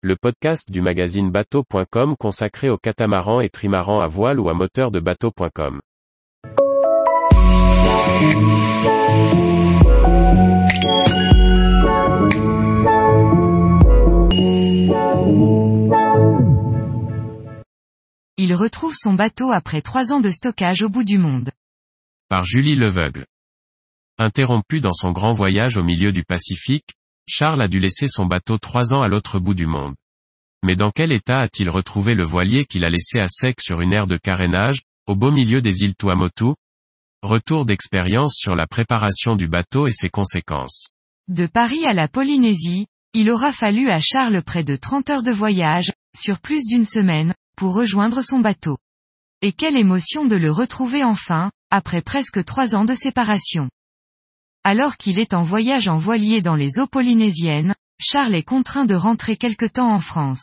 le podcast du magazine bateau.com consacré aux catamarans et trimarans à voile ou à moteur de bateau.com. Il retrouve son bateau après trois ans de stockage au bout du monde. Par Julie Leveugle. Interrompu dans son grand voyage au milieu du Pacifique, Charles a dû laisser son bateau trois ans à l'autre bout du monde. Mais dans quel état a-t-il retrouvé le voilier qu'il a laissé à sec sur une aire de carénage, au beau milieu des îles Tuamotu? Retour d'expérience sur la préparation du bateau et ses conséquences. De Paris à la Polynésie, il aura fallu à Charles près de 30 heures de voyage, sur plus d'une semaine, pour rejoindre son bateau. Et quelle émotion de le retrouver enfin, après presque trois ans de séparation. Alors qu'il est en voyage en voilier dans les eaux polynésiennes, Charles est contraint de rentrer quelque temps en France.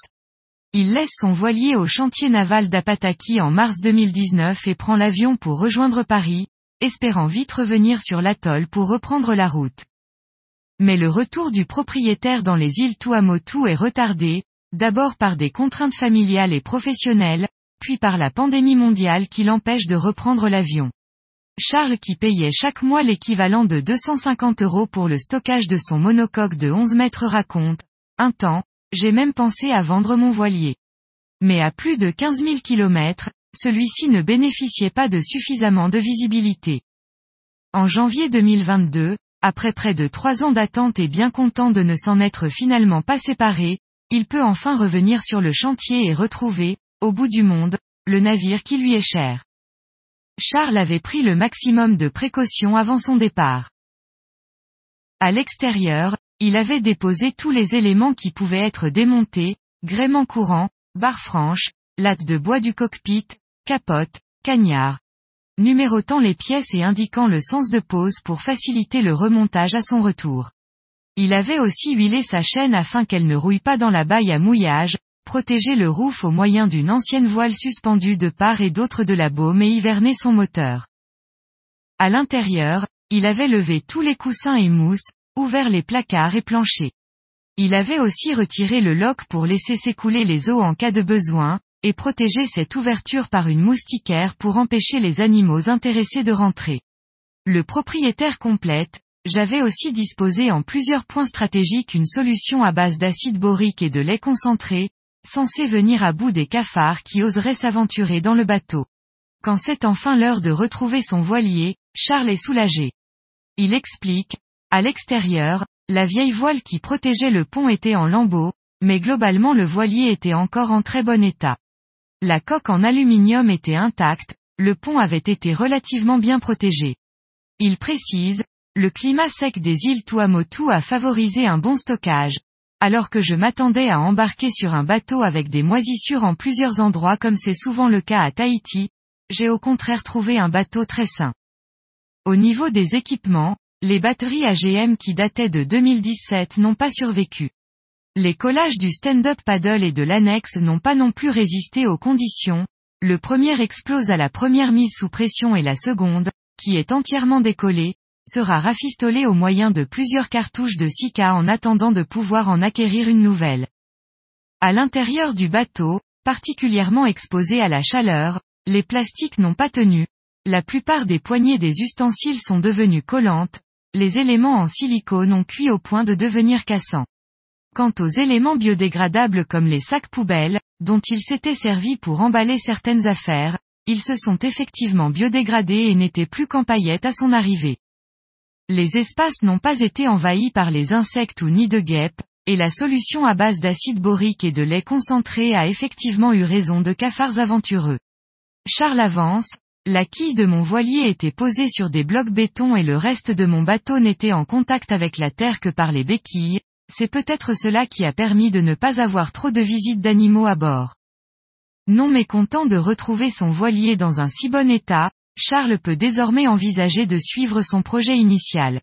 Il laisse son voilier au chantier naval d'Apataki en mars 2019 et prend l'avion pour rejoindre Paris, espérant vite revenir sur l'atoll pour reprendre la route. Mais le retour du propriétaire dans les îles Tuamotu est retardé, d'abord par des contraintes familiales et professionnelles, puis par la pandémie mondiale qui l'empêche de reprendre l'avion. Charles qui payait chaque mois l'équivalent de 250 euros pour le stockage de son monocoque de 11 mètres raconte, un temps, j'ai même pensé à vendre mon voilier. Mais à plus de 15 000 kilomètres, celui-ci ne bénéficiait pas de suffisamment de visibilité. En janvier 2022, après près de trois ans d'attente et bien content de ne s'en être finalement pas séparé, il peut enfin revenir sur le chantier et retrouver, au bout du monde, le navire qui lui est cher. Charles avait pris le maximum de précautions avant son départ. À l'extérieur, il avait déposé tous les éléments qui pouvaient être démontés, gréement courant, barre franche, latte de bois du cockpit, capote, cagnard. Numérotant les pièces et indiquant le sens de pose pour faciliter le remontage à son retour. Il avait aussi huilé sa chaîne afin qu'elle ne rouille pas dans la baille à mouillage, protéger le roof au moyen d'une ancienne voile suspendue de part et d'autre de la baume et hiverner son moteur. À l'intérieur, il avait levé tous les coussins et mousses, ouvert les placards et planchers. Il avait aussi retiré le lock pour laisser s'écouler les eaux en cas de besoin, et protéger cette ouverture par une moustiquaire pour empêcher les animaux intéressés de rentrer. Le propriétaire complète, j'avais aussi disposé en plusieurs points stratégiques une solution à base d'acide borique et de lait concentré, censé venir à bout des cafards qui oseraient s'aventurer dans le bateau. Quand c'est enfin l'heure de retrouver son voilier, Charles est soulagé. Il explique, à l'extérieur, la vieille voile qui protégeait le pont était en lambeaux, mais globalement le voilier était encore en très bon état. La coque en aluminium était intacte, le pont avait été relativement bien protégé. Il précise, le climat sec des îles Tuamotu a favorisé un bon stockage, alors que je m'attendais à embarquer sur un bateau avec des moisissures en plusieurs endroits comme c'est souvent le cas à Tahiti, j'ai au contraire trouvé un bateau très sain. Au niveau des équipements, les batteries AGM qui dataient de 2017 n'ont pas survécu. Les collages du stand-up paddle et de l'annexe n'ont pas non plus résisté aux conditions, le premier explose à la première mise sous pression et la seconde, qui est entièrement décollée, sera rafistolé au moyen de plusieurs cartouches de Sika en attendant de pouvoir en acquérir une nouvelle. À l'intérieur du bateau, particulièrement exposé à la chaleur, les plastiques n'ont pas tenu, la plupart des poignées des ustensiles sont devenues collantes, les éléments en silicone ont cuit au point de devenir cassants. Quant aux éléments biodégradables comme les sacs poubelles, dont il s'était servi pour emballer certaines affaires, ils se sont effectivement biodégradés et n'étaient plus qu'en paillettes à son arrivée. Les espaces n'ont pas été envahis par les insectes ou nids de guêpes, et la solution à base d'acide borique et de lait concentré a effectivement eu raison de cafards aventureux. Charles avance, la quille de mon voilier était posée sur des blocs béton et le reste de mon bateau n'était en contact avec la terre que par les béquilles, c'est peut-être cela qui a permis de ne pas avoir trop de visites d'animaux à bord. Non mécontent de retrouver son voilier dans un si bon état, Charles peut désormais envisager de suivre son projet initial.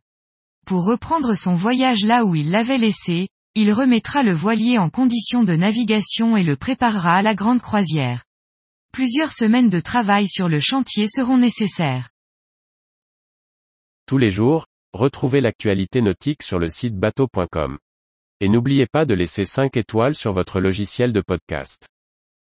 Pour reprendre son voyage là où il l'avait laissé, il remettra le voilier en condition de navigation et le préparera à la grande croisière. Plusieurs semaines de travail sur le chantier seront nécessaires. Tous les jours, retrouvez l'actualité nautique sur le site bateau.com Et n'oubliez pas de laisser 5 étoiles sur votre logiciel de podcast.